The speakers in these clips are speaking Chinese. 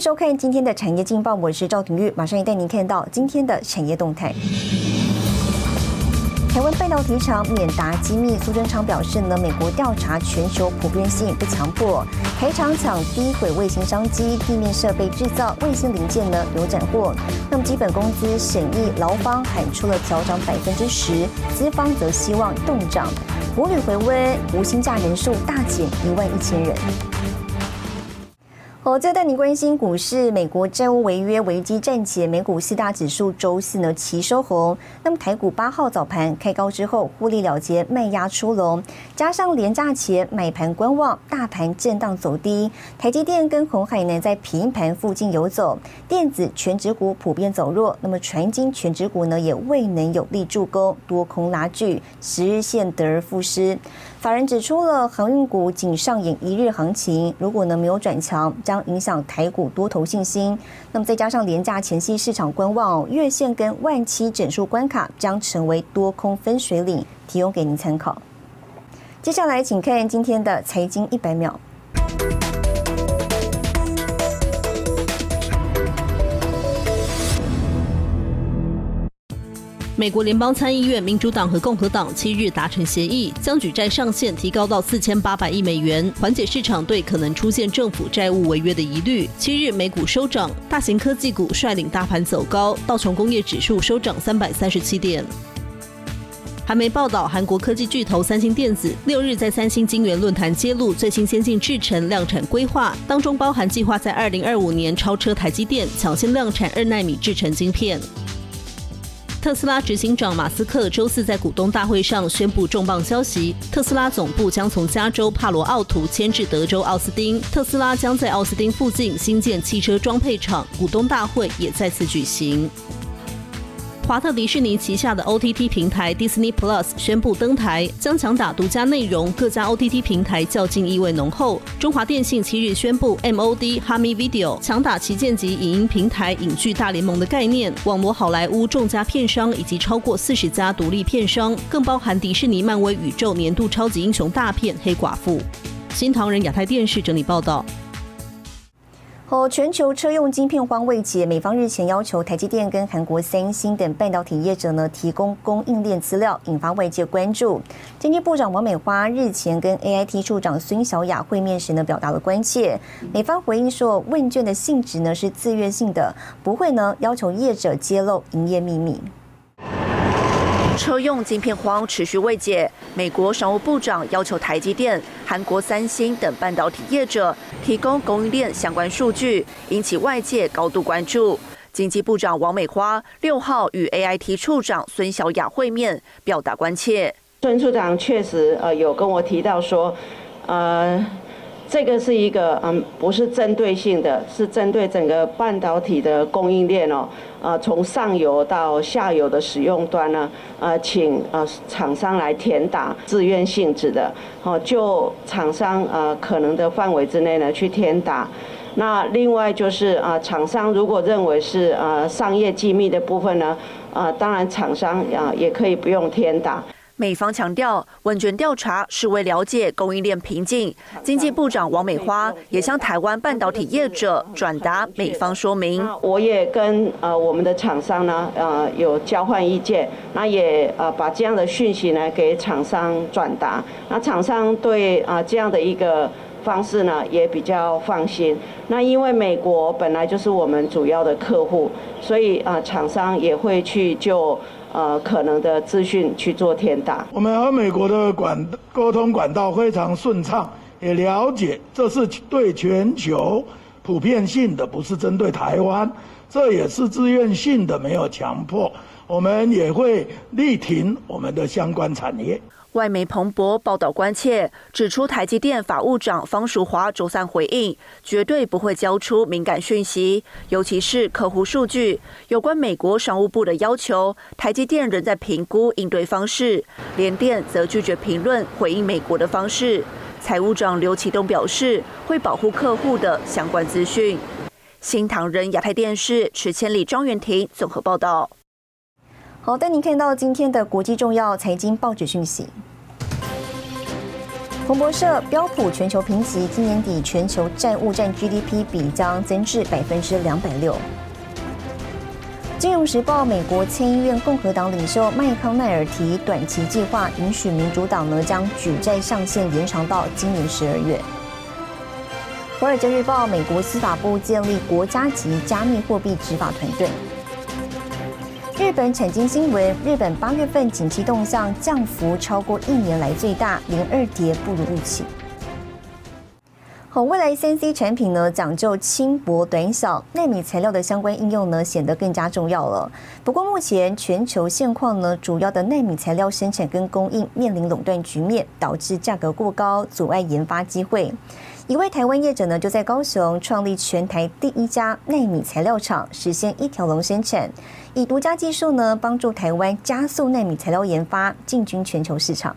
收看今天的产业劲报，我是赵廷玉，马上也带您看到今天的产业动态。台湾半导体厂免达机密，苏贞昌表示呢，美国调查全球普遍性不强迫，台厂抢低轨卫星商机，地面设备制造卫星零件呢有斩获。那么基本工资审议劳方喊出了调涨百分之十，资方则希望动涨。国旅回温，无薪假人数大减一万一千人。好，再带你关心股市。美国债务违约危机暂且，美股四大指数周四呢齐收红。那么台股八号早盘开高之后，获利了结，卖压出笼，加上连假前买盘观望，大盘震荡走低。台积电跟红海呢在平盘附近游走，电子全指股普遍走弱。那么传金全指股呢也未能有力助攻，多空拉锯，十日线得而复失。法人指出了航运股仅上演一日行情，如果呢没有转强，将影响台股多头信心。那么再加上廉价前夕市场观望，月线跟万七整数关卡将成为多空分水岭，提供给您参考。接下来请看今天的财经一百秒。美国联邦参议院民主党和共和党七日达成协议，将举债上限提高到四千八百亿美元，缓解市场对可能出现政府债务违约的疑虑。七日美股收涨，大型科技股率领大盘走高，道琼工业指数收涨三百三十七点。韩媒报道，韩国科技巨头三星电子六日在三星晶圆论坛揭露最新先进制程量产规划，当中包含计划在二零二五年超车台积电，抢先量产二纳米制程晶片。特斯拉执行长马斯克周四在股东大会上宣布重磅消息：特斯拉总部将从加州帕罗奥图迁至德州奥斯汀。特斯拉将在奥斯汀附近新建汽车装配厂，股东大会也再次举行。华特迪士尼旗下的 OTT 平台 Disney Plus 宣布登台，将强打独家内容，各家 OTT 平台较劲意味浓厚。中华电信七日宣布 MOD Hami Video 强打旗舰级影音平台影剧大联盟的概念，网罗好莱坞众家片商以及超过四十家独立片商，更包含迪士尼漫威宇宙年度超级英雄大片《黑寡妇》。新唐人亚太电视整理报道。和全球车用晶片荒未解，美方日前要求台积电跟韩国三星等半导体业者呢提供供应链资料，引发外界关注。经济部长王美花日前跟 AIT 处长孙小雅会面时呢，表达了关切。美方回应说，问卷的性质呢是自愿性的，不会呢要求业者揭露营业秘密。车用晶片荒持续未解，美国商务部长要求台积电、韩国三星等半导体业者提供供应链相关数据，引起外界高度关注。经济部长王美花六号与 AIT 处长孙小雅会面，表达关切。孙处长确实呃有跟我提到说，呃。这个是一个嗯，不是针对性的，是针对整个半导体的供应链哦，呃，从上游到下游的使用端呢，呃，请呃厂商来填打自愿性质的，哦，就厂商呃可能的范围之内呢去填打。那另外就是啊，厂商如果认为是呃商业机密的部分呢，啊，当然厂商啊也可以不用填打。美方强调，问卷调查是为了解供应链瓶颈。经济部长王美花也向台湾半导体业者转达美方说明。我也跟呃我们的厂商呢，呃有交换意见，那也呃把这样的讯息呢给厂商转达。那厂商对啊这样的一个方式呢也比较放心。那因为美国本来就是我们主要的客户，所以啊厂商也会去就。呃，可能的资讯去做天打。我们和美国的管沟通管道非常顺畅，也了解这是对全球普遍性的，不是针对台湾，这也是自愿性的，没有强迫。我们也会力挺我们的相关产业。外媒彭博报道关切，指出台积电法务长方淑华周三回应，绝对不会交出敏感讯息，尤其是客户数据。有关美国商务部的要求，台积电仍在评估应对方式。联电则拒绝评论回应美国的方式。财务长刘启东表示，会保护客户的相关资讯。新唐人亚太电视池千里庄元婷综合报道。好，带您看到今天的国际重要财经报纸讯息。彭博社标普全球评级，今年底全球债务占 GDP 比将增至百分之两百六。金融时报，美国参议院共和党领袖麦康奈尔提短期计划，允许民主党呢将举债上限延长到今年十二月。华尔街日报，美国司法部建立国家级加密货币执法团队。日本产经新闻，日本八月份景气动向降幅超过一年来最大，连二跌不如预期。好，未来三 C 产品呢，讲究轻薄短小，纳米材料的相关应用呢，显得更加重要了。不过，目前全球现况呢，主要的纳米材料生产跟供应面临垄断局面，导致价格过高，阻碍研发机会。一位台湾业者呢，就在高雄创立全台第一家纳米材料厂，实现一条龙生产，以独家技术呢，帮助台湾加速纳米材料研发，进军全球市场。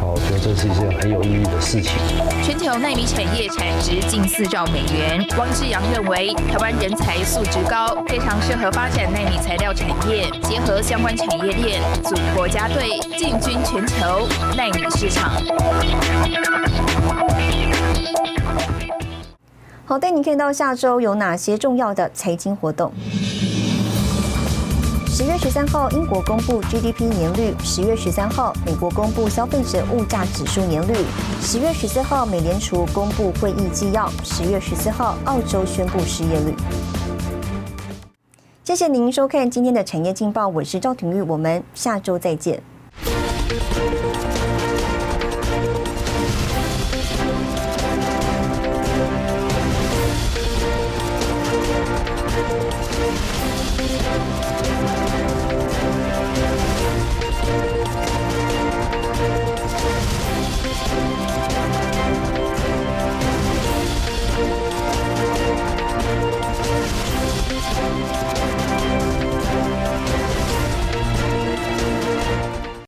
我觉得这是一件很有意义的事情。全球纳米产业产值近四兆美元。汪志阳认为，台湾人才素质高，非常适合发展纳米材料产业，结合相关产业链，组国家队，进军全球纳米市场。好，带你看到下周有哪些重要的财经活动。十月十三号，英国公布 GDP 年率；十月十三号，美国公布消费者物价指数年率；十月十四号，美联储公布会议纪要；十月十四号，澳洲宣布失业率。谢谢您收看今天的产业劲报，我是赵廷玉，我们下周再见。